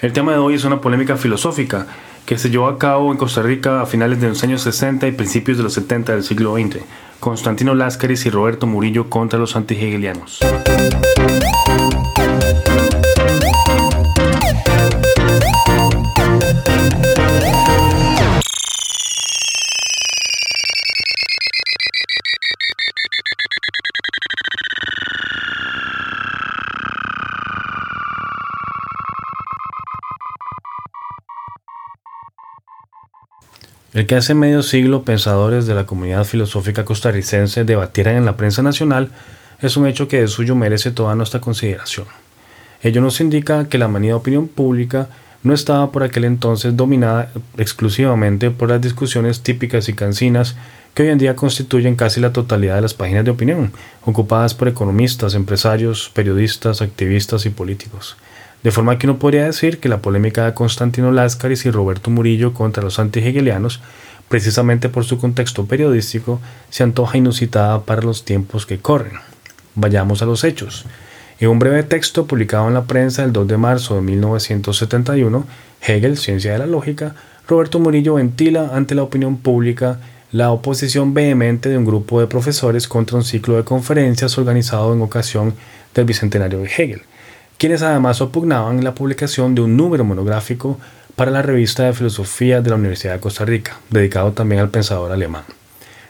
El tema de hoy es una polémica filosófica que se llevó a cabo en Costa Rica a finales de los años 60 y principios de los 70 del siglo XX. Constantino Láscaris y Roberto Murillo contra los antihegelianos. Que hace medio siglo pensadores de la comunidad filosófica costarricense debatieran en la prensa nacional es un hecho que de suyo merece toda nuestra consideración. Ello nos indica que la manía de opinión pública no estaba por aquel entonces dominada exclusivamente por las discusiones típicas y cansinas que hoy en día constituyen casi la totalidad de las páginas de opinión, ocupadas por economistas, empresarios, periodistas, activistas y políticos. De forma que uno podría decir que la polémica de Constantino Láscaris y Roberto Murillo contra los antihegelianos, precisamente por su contexto periodístico, se antoja inusitada para los tiempos que corren. Vayamos a los hechos. En un breve texto publicado en la prensa el 2 de marzo de 1971, Hegel, Ciencia de la Lógica, Roberto Murillo ventila ante la opinión pública la oposición vehemente de un grupo de profesores contra un ciclo de conferencias organizado en ocasión del bicentenario de Hegel quienes además opugnaban la publicación de un número monográfico para la revista de filosofía de la Universidad de Costa Rica, dedicado también al pensador alemán.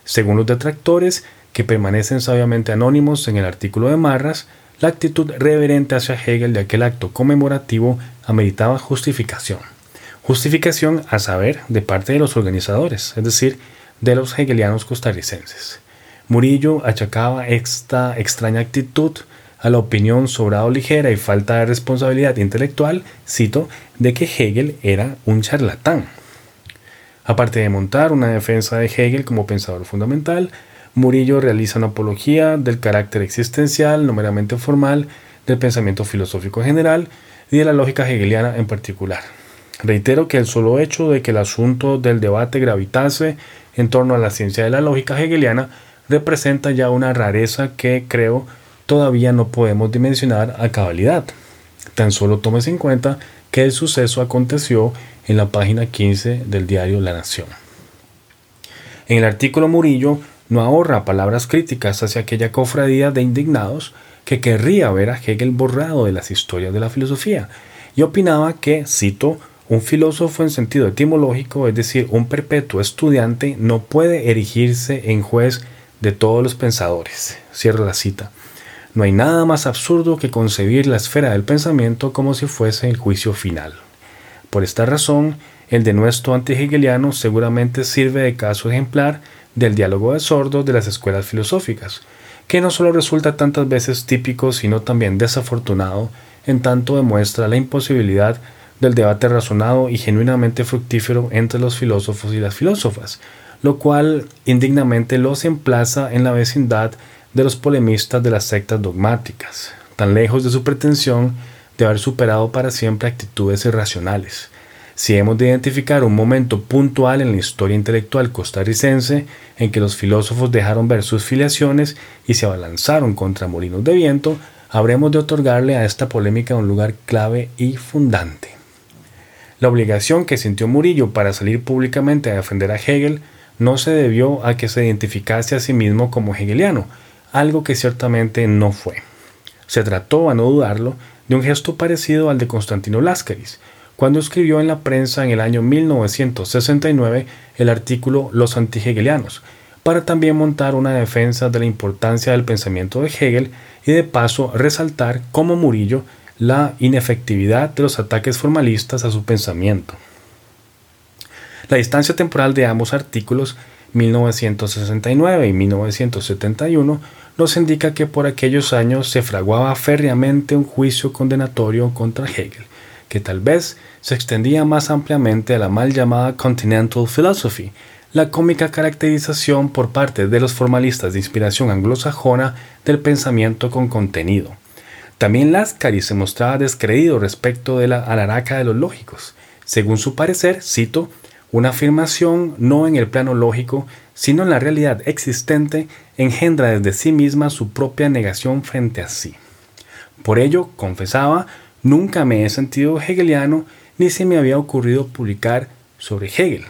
Según los detractores, que permanecen sabiamente anónimos en el artículo de Marras, la actitud reverente hacia Hegel de aquel acto conmemorativo ameritaba justificación. Justificación a saber de parte de los organizadores, es decir, de los hegelianos costarricenses. Murillo achacaba esta extraña actitud a la opinión sobrado ligera y falta de responsabilidad intelectual, cito, de que Hegel era un charlatán. Aparte de montar una defensa de Hegel como pensador fundamental, Murillo realiza una apología del carácter existencial, no meramente formal, del pensamiento filosófico general y de la lógica hegeliana en particular. Reitero que el solo hecho de que el asunto del debate gravitase en torno a la ciencia de la lógica hegeliana representa ya una rareza que creo todavía no podemos dimensionar a cabalidad. Tan solo tomes en cuenta que el suceso aconteció en la página 15 del diario La Nación. En el artículo Murillo no ahorra palabras críticas hacia aquella cofradía de indignados que querría ver a Hegel borrado de las historias de la filosofía y opinaba que, cito, un filósofo en sentido etimológico, es decir, un perpetuo estudiante, no puede erigirse en juez de todos los pensadores. Cierro la cita. No hay nada más absurdo que concebir la esfera del pensamiento como si fuese el juicio final. Por esta razón, el denuesto antihegeliano seguramente sirve de caso ejemplar del diálogo de sordos de las escuelas filosóficas, que no solo resulta tantas veces típico, sino también desafortunado, en tanto demuestra la imposibilidad del debate razonado y genuinamente fructífero entre los filósofos y las filósofas, lo cual indignamente los emplaza en la vecindad de los polemistas de las sectas dogmáticas, tan lejos de su pretensión de haber superado para siempre actitudes irracionales. Si hemos de identificar un momento puntual en la historia intelectual costarricense en que los filósofos dejaron ver sus filiaciones y se abalanzaron contra molinos de viento, habremos de otorgarle a esta polémica un lugar clave y fundante. La obligación que sintió Murillo para salir públicamente a defender a Hegel no se debió a que se identificase a sí mismo como hegeliano, algo que ciertamente no fue. Se trató, a no dudarlo, de un gesto parecido al de Constantino Láscaris, cuando escribió en la prensa en el año 1969 el artículo Los antihegelianos, para también montar una defensa de la importancia del pensamiento de Hegel y de paso resaltar como Murillo la inefectividad de los ataques formalistas a su pensamiento. La distancia temporal de ambos artículos, 1969 y 1971, nos indica que por aquellos años se fraguaba férreamente un juicio condenatorio contra Hegel, que tal vez se extendía más ampliamente a la mal llamada Continental Philosophy, la cómica caracterización por parte de los formalistas de inspiración anglosajona del pensamiento con contenido. También Lascari se mostraba descreído respecto de la alaraca de los lógicos. Según su parecer, cito, una afirmación no en el plano lógico, sino en la realidad existente, engendra desde sí misma su propia negación frente a sí. Por ello, confesaba, Nunca me he sentido hegeliano ni se me había ocurrido publicar sobre Hegel.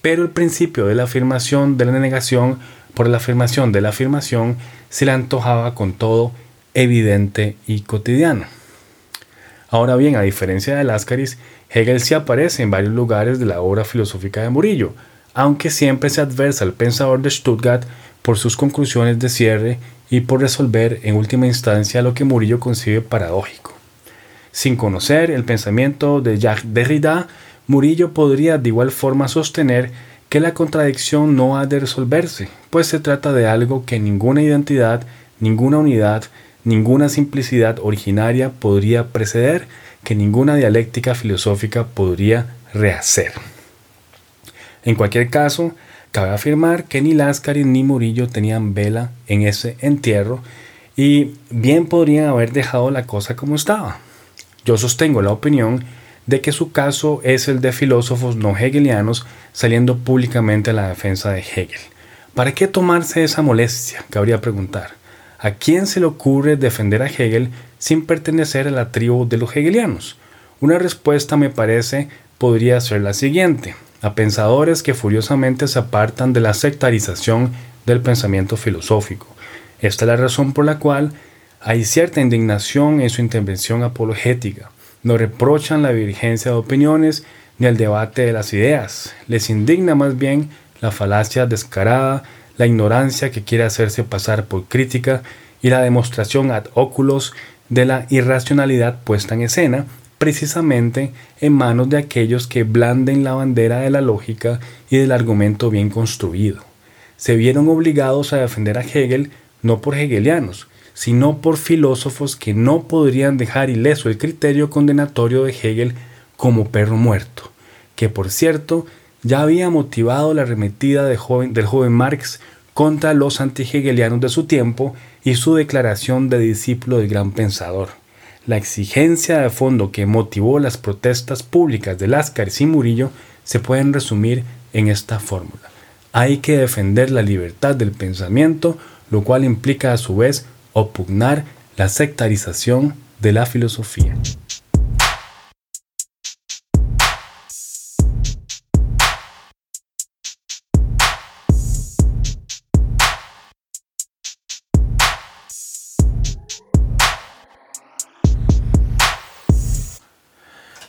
Pero el principio de la afirmación de la negación por la afirmación de la afirmación se le antojaba con todo evidente y cotidiano. Ahora bien, a diferencia de Láscaris, Hegel sí aparece en varios lugares de la obra filosófica de Murillo, aunque siempre se adversa al pensador de Stuttgart por sus conclusiones de cierre y por resolver en última instancia lo que Murillo concibe paradójico. Sin conocer el pensamiento de Jacques Derrida, Murillo podría de igual forma sostener que la contradicción no ha de resolverse, pues se trata de algo que ninguna identidad, ninguna unidad, ninguna simplicidad originaria podría preceder, que ninguna dialéctica filosófica podría rehacer. En cualquier caso, cabe afirmar que ni Láscaris ni Murillo tenían vela en ese entierro y bien podrían haber dejado la cosa como estaba. Yo sostengo la opinión de que su caso es el de filósofos no hegelianos saliendo públicamente a la defensa de Hegel. ¿Para qué tomarse esa molestia? Cabría preguntar. ¿A quién se le ocurre defender a Hegel sin pertenecer a la tribu de los hegelianos? Una respuesta me parece podría ser la siguiente. A pensadores que furiosamente se apartan de la sectarización del pensamiento filosófico. Esta es la razón por la cual hay cierta indignación en su intervención apologética. No reprochan la vigencia de opiniones ni el debate de las ideas. Les indigna más bien la falacia descarada la ignorancia que quiere hacerse pasar por crítica y la demostración ad oculos de la irracionalidad puesta en escena, precisamente en manos de aquellos que blanden la bandera de la lógica y del argumento bien construido. Se vieron obligados a defender a Hegel no por hegelianos, sino por filósofos que no podrían dejar ileso el criterio condenatorio de Hegel como perro muerto, que por cierto ya había motivado la arremetida del joven Marx contra los antihegelianos de su tiempo y su declaración de discípulo del gran pensador. La exigencia de fondo que motivó las protestas públicas de Láscar y Murillo se pueden resumir en esta fórmula. Hay que defender la libertad del pensamiento, lo cual implica a su vez opugnar la sectarización de la filosofía.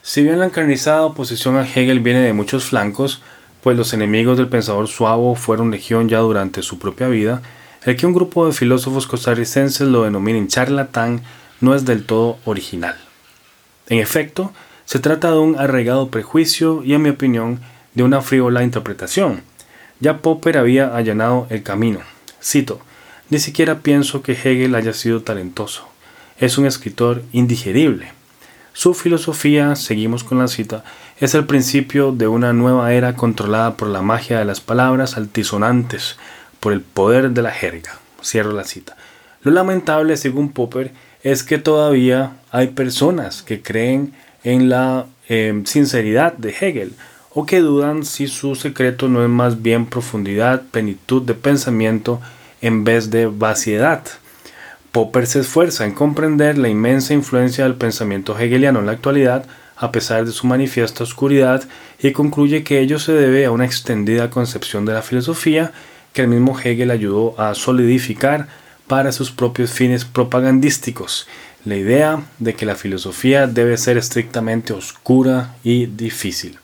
Si bien la encarnizada oposición a Hegel viene de muchos flancos, pues los enemigos del pensador suavo fueron legión ya durante su propia vida, el que un grupo de filósofos costarricenses lo denominen charlatán no es del todo original. En efecto, se trata de un arraigado prejuicio y, en mi opinión, de una frívola interpretación. Ya Popper había allanado el camino. Cito, ni siquiera pienso que Hegel haya sido talentoso. Es un escritor indigerible. Su filosofía, seguimos con la cita, es el principio de una nueva era controlada por la magia de las palabras altisonantes, por el poder de la jerga. Cierro la cita. Lo lamentable, según Popper, es que todavía hay personas que creen en la em, sinceridad de Hegel o que dudan si su secreto no es más bien profundidad, plenitud de pensamiento en vez de vaciedad. Popper se esfuerza en comprender la inmensa influencia del pensamiento hegeliano en la actualidad, a pesar de su manifiesta oscuridad, y concluye que ello se debe a una extendida concepción de la filosofía que el mismo Hegel ayudó a solidificar para sus propios fines propagandísticos, la idea de que la filosofía debe ser estrictamente oscura y difícil.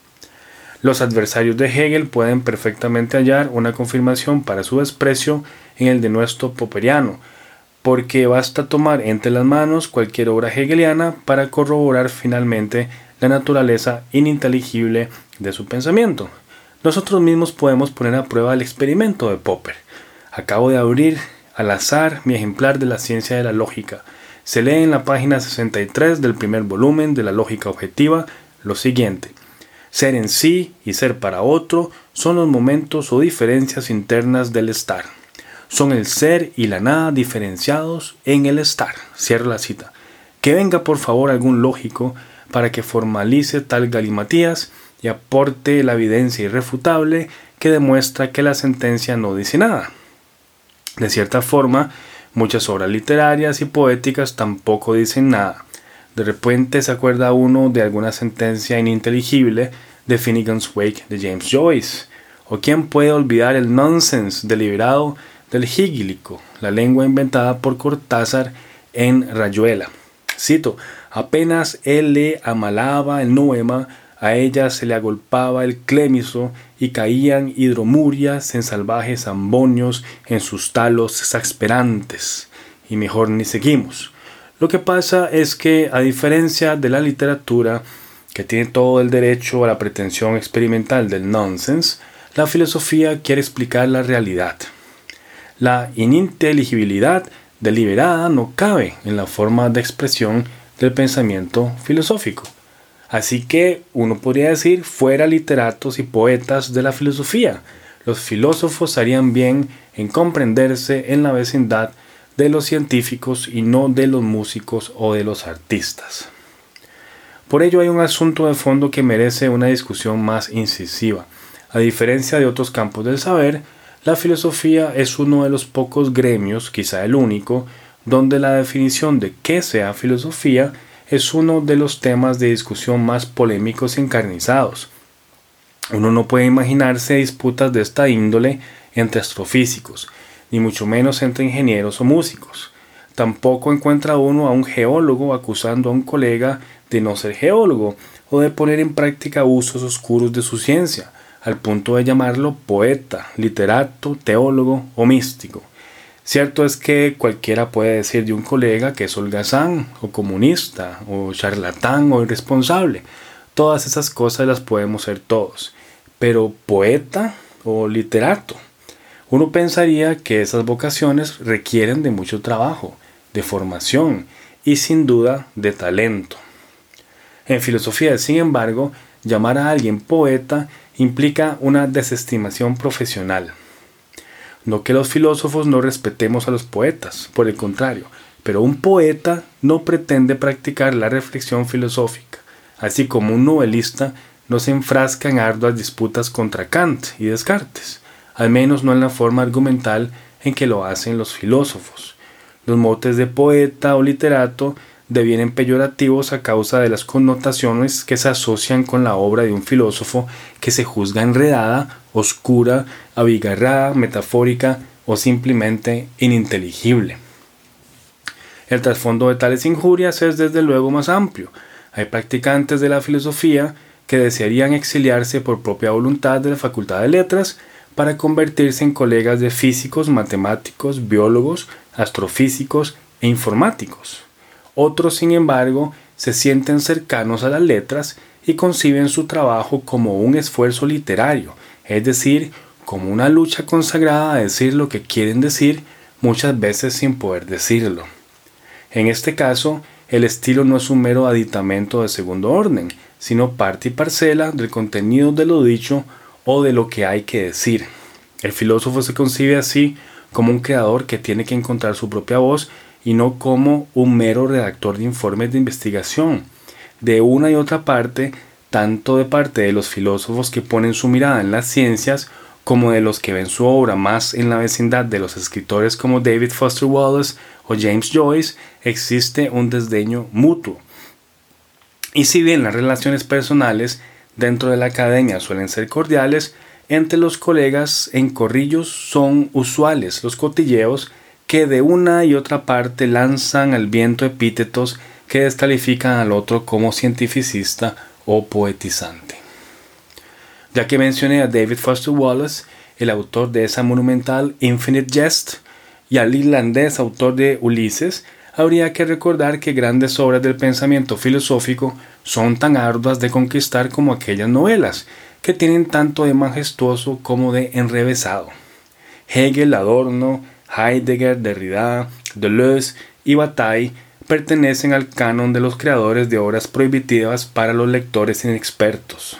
Los adversarios de Hegel pueden perfectamente hallar una confirmación para su desprecio en el denuesto popperiano, porque basta tomar entre las manos cualquier obra hegeliana para corroborar finalmente la naturaleza ininteligible de su pensamiento. Nosotros mismos podemos poner a prueba el experimento de Popper. Acabo de abrir al azar mi ejemplar de la ciencia de la lógica. Se lee en la página 63 del primer volumen de la lógica objetiva lo siguiente. Ser en sí y ser para otro son los momentos o diferencias internas del estar son el ser y la nada diferenciados en el estar. Cierro la cita. Que venga por favor algún lógico para que formalice tal galimatías y aporte la evidencia irrefutable que demuestra que la sentencia no dice nada. De cierta forma, muchas obras literarias y poéticas tampoco dicen nada. De repente se acuerda uno de alguna sentencia ininteligible de Finnegan's Wake de James Joyce. ¿O quién puede olvidar el nonsense deliberado del higílico, la lengua inventada por Cortázar en Rayuela? Cito, apenas él le amalaba el noema, a ella se le agolpaba el clémiso y caían hidromurias en salvajes ambonios en sus talos exasperantes. Y mejor ni seguimos. Lo que pasa es que, a diferencia de la literatura, que tiene todo el derecho a la pretensión experimental del nonsense, la filosofía quiere explicar la realidad. La ininteligibilidad deliberada no cabe en la forma de expresión del pensamiento filosófico. Así que uno podría decir fuera literatos y poetas de la filosofía. Los filósofos harían bien en comprenderse en la vecindad de los científicos y no de los músicos o de los artistas. Por ello hay un asunto de fondo que merece una discusión más incisiva. A diferencia de otros campos del saber, la filosofía es uno de los pocos gremios, quizá el único, donde la definición de qué sea filosofía es uno de los temas de discusión más polémicos y encarnizados. Uno no puede imaginarse disputas de esta índole entre astrofísicos, ni mucho menos entre ingenieros o músicos. Tampoco encuentra uno a un geólogo acusando a un colega de no ser geólogo o de poner en práctica usos oscuros de su ciencia, al punto de llamarlo poeta, literato, teólogo o místico. Cierto es que cualquiera puede decir de un colega que es holgazán o comunista o charlatán o irresponsable. Todas esas cosas las podemos ser todos. Pero poeta o literato, uno pensaría que esas vocaciones requieren de mucho trabajo, de formación y sin duda de talento. En filosofía, sin embargo, llamar a alguien poeta implica una desestimación profesional. No que los filósofos no respetemos a los poetas, por el contrario, pero un poeta no pretende practicar la reflexión filosófica, así como un novelista no se enfrasca en arduas disputas contra Kant y Descartes al menos no en la forma argumental en que lo hacen los filósofos. Los motes de poeta o literato devienen peyorativos a causa de las connotaciones que se asocian con la obra de un filósofo que se juzga enredada, oscura, abigarrada, metafórica o simplemente ininteligible. El trasfondo de tales injurias es desde luego más amplio. Hay practicantes de la filosofía que desearían exiliarse por propia voluntad de la Facultad de Letras para convertirse en colegas de físicos, matemáticos, biólogos, astrofísicos e informáticos. Otros, sin embargo, se sienten cercanos a las letras y conciben su trabajo como un esfuerzo literario, es decir, como una lucha consagrada a decir lo que quieren decir, muchas veces sin poder decirlo. En este caso, el estilo no es un mero aditamento de segundo orden, sino parte y parcela del contenido de lo dicho o de lo que hay que decir. El filósofo se concibe así como un creador que tiene que encontrar su propia voz y no como un mero redactor de informes de investigación. De una y otra parte, tanto de parte de los filósofos que ponen su mirada en las ciencias, como de los que ven su obra más en la vecindad de los escritores como David Foster Wallace o James Joyce, existe un desdeño mutuo. Y si bien las relaciones personales dentro de la academia suelen ser cordiales, entre los colegas en corrillos son usuales los cotilleos que de una y otra parte lanzan al viento epítetos que descalifican al otro como cientificista o poetizante. Ya que mencioné a David Foster Wallace, el autor de esa monumental Infinite Jest, y al irlandés autor de Ulises, habría que recordar que grandes obras del pensamiento filosófico son tan arduas de conquistar como aquellas novelas, que tienen tanto de majestuoso como de enrevesado. Hegel, Adorno, Heidegger, Derrida, Deleuze y Bataille pertenecen al canon de los creadores de obras prohibitivas para los lectores inexpertos.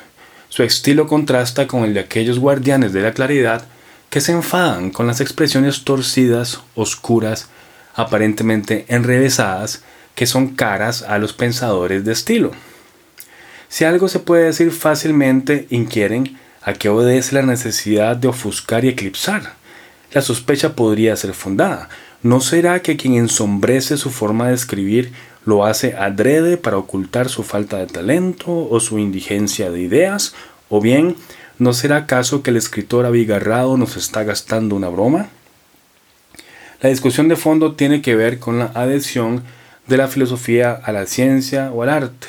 Su estilo contrasta con el de aquellos guardianes de la claridad que se enfadan con las expresiones torcidas, oscuras, aparentemente enrevesadas, que son caras a los pensadores de estilo. Si algo se puede decir fácilmente, inquieren, ¿a qué obedece la necesidad de ofuscar y eclipsar? La sospecha podría ser fundada. ¿No será que quien ensombrece su forma de escribir lo hace adrede para ocultar su falta de talento o su indigencia de ideas, o bien, ¿no será acaso que el escritor abigarrado nos está gastando una broma? La discusión de fondo tiene que ver con la adhesión de la filosofía a la ciencia o al arte.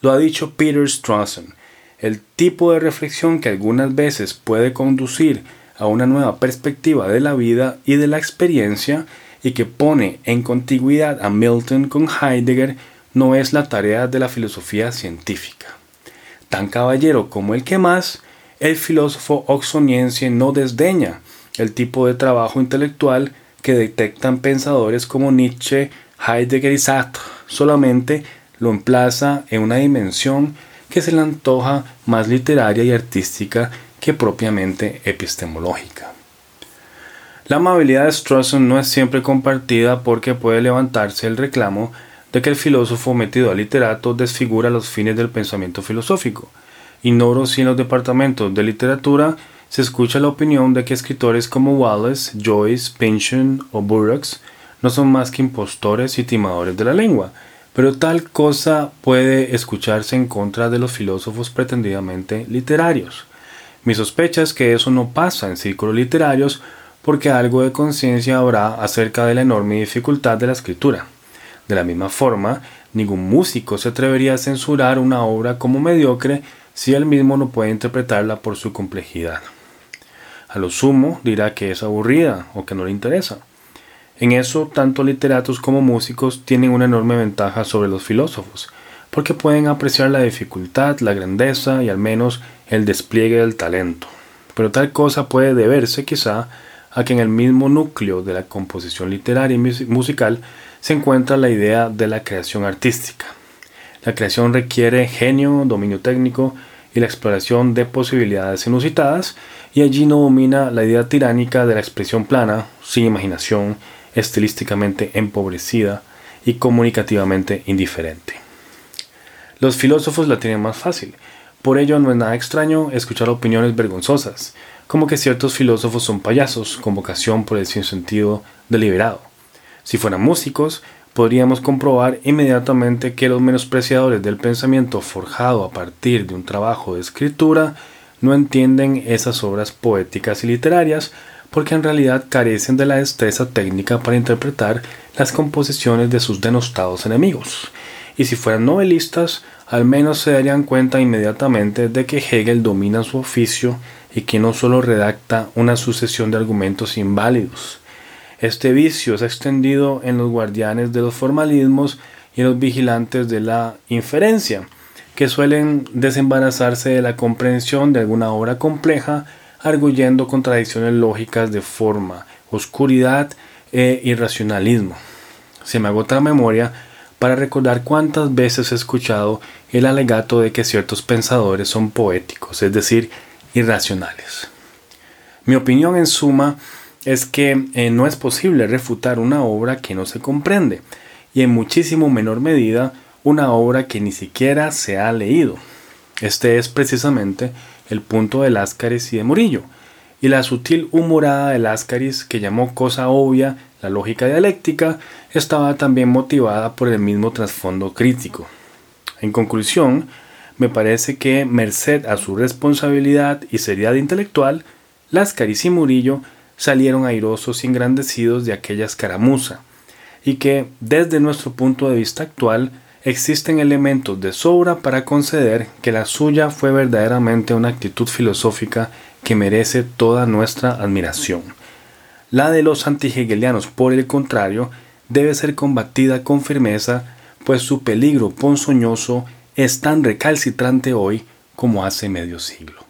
Lo ha dicho Peter Strawson. El tipo de reflexión que algunas veces puede conducir a una nueva perspectiva de la vida y de la experiencia y que pone en contigüidad a Milton con Heidegger no es la tarea de la filosofía científica. Tan caballero como el que más, el filósofo oxoniense no desdeña el tipo de trabajo intelectual que detectan pensadores como Nietzsche, Heidegger y Sartre, solamente lo emplaza en una dimensión que se le antoja más literaria y artística que propiamente epistemológica. La amabilidad de Strawson no es siempre compartida porque puede levantarse el reclamo de que el filósofo metido al literato desfigura los fines del pensamiento filosófico. Ignoro si en los departamentos de literatura se escucha la opinión de que escritores como Wallace, Joyce, Pynchon o Burroughs no son más que impostores y timadores de la lengua, pero tal cosa puede escucharse en contra de los filósofos pretendidamente literarios. Mi sospecha es que eso no pasa en círculos literarios porque algo de conciencia habrá acerca de la enorme dificultad de la escritura. De la misma forma, ningún músico se atrevería a censurar una obra como mediocre si él mismo no puede interpretarla por su complejidad. A lo sumo dirá que es aburrida o que no le interesa. En eso, tanto literatos como músicos tienen una enorme ventaja sobre los filósofos, porque pueden apreciar la dificultad, la grandeza y al menos el despliegue del talento. Pero tal cosa puede deberse quizá a que en el mismo núcleo de la composición literaria y musical se encuentra la idea de la creación artística. La creación requiere genio, dominio técnico y la exploración de posibilidades inusitadas, y allí no domina la idea tiránica de la expresión plana, sin imaginación, estilísticamente empobrecida y comunicativamente indiferente. Los filósofos la tienen más fácil, por ello no es nada extraño escuchar opiniones vergonzosas, como que ciertos filósofos son payasos con vocación por el sentido deliberado. Si fueran músicos, podríamos comprobar inmediatamente que los menospreciadores del pensamiento forjado a partir de un trabajo de escritura no entienden esas obras poéticas y literarias porque en realidad carecen de la destreza técnica para interpretar las composiciones de sus denostados enemigos. Y si fueran novelistas, al menos se darían cuenta inmediatamente de que Hegel domina su oficio y que no solo redacta una sucesión de argumentos inválidos. Este vicio ha extendido en los guardianes de los formalismos y los vigilantes de la inferencia, que suelen desembarazarse de la comprensión de alguna obra compleja, arguyendo contradicciones lógicas de forma, oscuridad e irracionalismo. Se me agota la memoria para recordar cuántas veces he escuchado el alegato de que ciertos pensadores son poéticos, es decir, irracionales. Mi opinión en suma es que eh, no es posible refutar una obra que no se comprende y en muchísimo menor medida una obra que ni siquiera se ha leído. Este es precisamente el punto de Láscaris y de Murillo, y la sutil humorada de Láscaris que llamó cosa obvia la lógica dialéctica estaba también motivada por el mismo trasfondo crítico. En conclusión, me parece que, merced a su responsabilidad y seriedad intelectual, Láscaris y Murillo salieron airosos y engrandecidos de aquella escaramuza, y que, desde nuestro punto de vista actual, existen elementos de sobra para conceder que la suya fue verdaderamente una actitud filosófica que merece toda nuestra admiración. La de los antihegelianos, por el contrario, debe ser combatida con firmeza, pues su peligro ponzoñoso es tan recalcitrante hoy como hace medio siglo.